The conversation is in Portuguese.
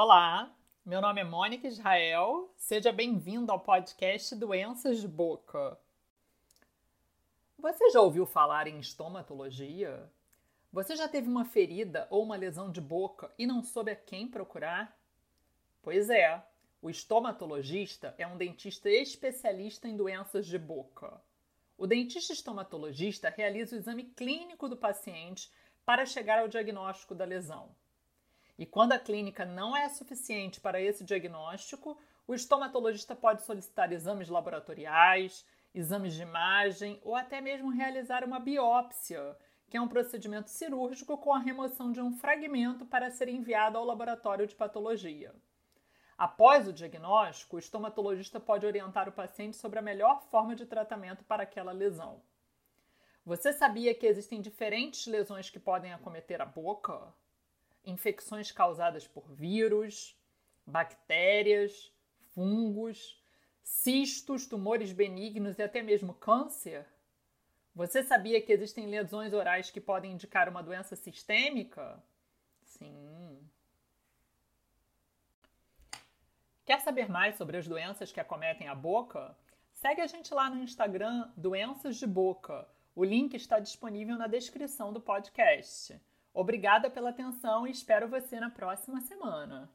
Olá, meu nome é Mônica Israel. Seja bem-vindo ao podcast Doenças de Boca. Você já ouviu falar em estomatologia? Você já teve uma ferida ou uma lesão de boca e não soube a quem procurar? Pois é, o estomatologista é um dentista especialista em doenças de boca. O dentista estomatologista realiza o exame clínico do paciente para chegar ao diagnóstico da lesão. E quando a clínica não é suficiente para esse diagnóstico, o estomatologista pode solicitar exames laboratoriais, exames de imagem ou até mesmo realizar uma biópsia, que é um procedimento cirúrgico com a remoção de um fragmento para ser enviado ao laboratório de patologia. Após o diagnóstico, o estomatologista pode orientar o paciente sobre a melhor forma de tratamento para aquela lesão. Você sabia que existem diferentes lesões que podem acometer a boca? Infecções causadas por vírus, bactérias, fungos, cistos, tumores benignos e até mesmo câncer? Você sabia que existem lesões orais que podem indicar uma doença sistêmica? Sim. Quer saber mais sobre as doenças que acometem a boca? Segue a gente lá no Instagram Doenças de Boca. O link está disponível na descrição do podcast. Obrigada pela atenção e espero você na próxima semana.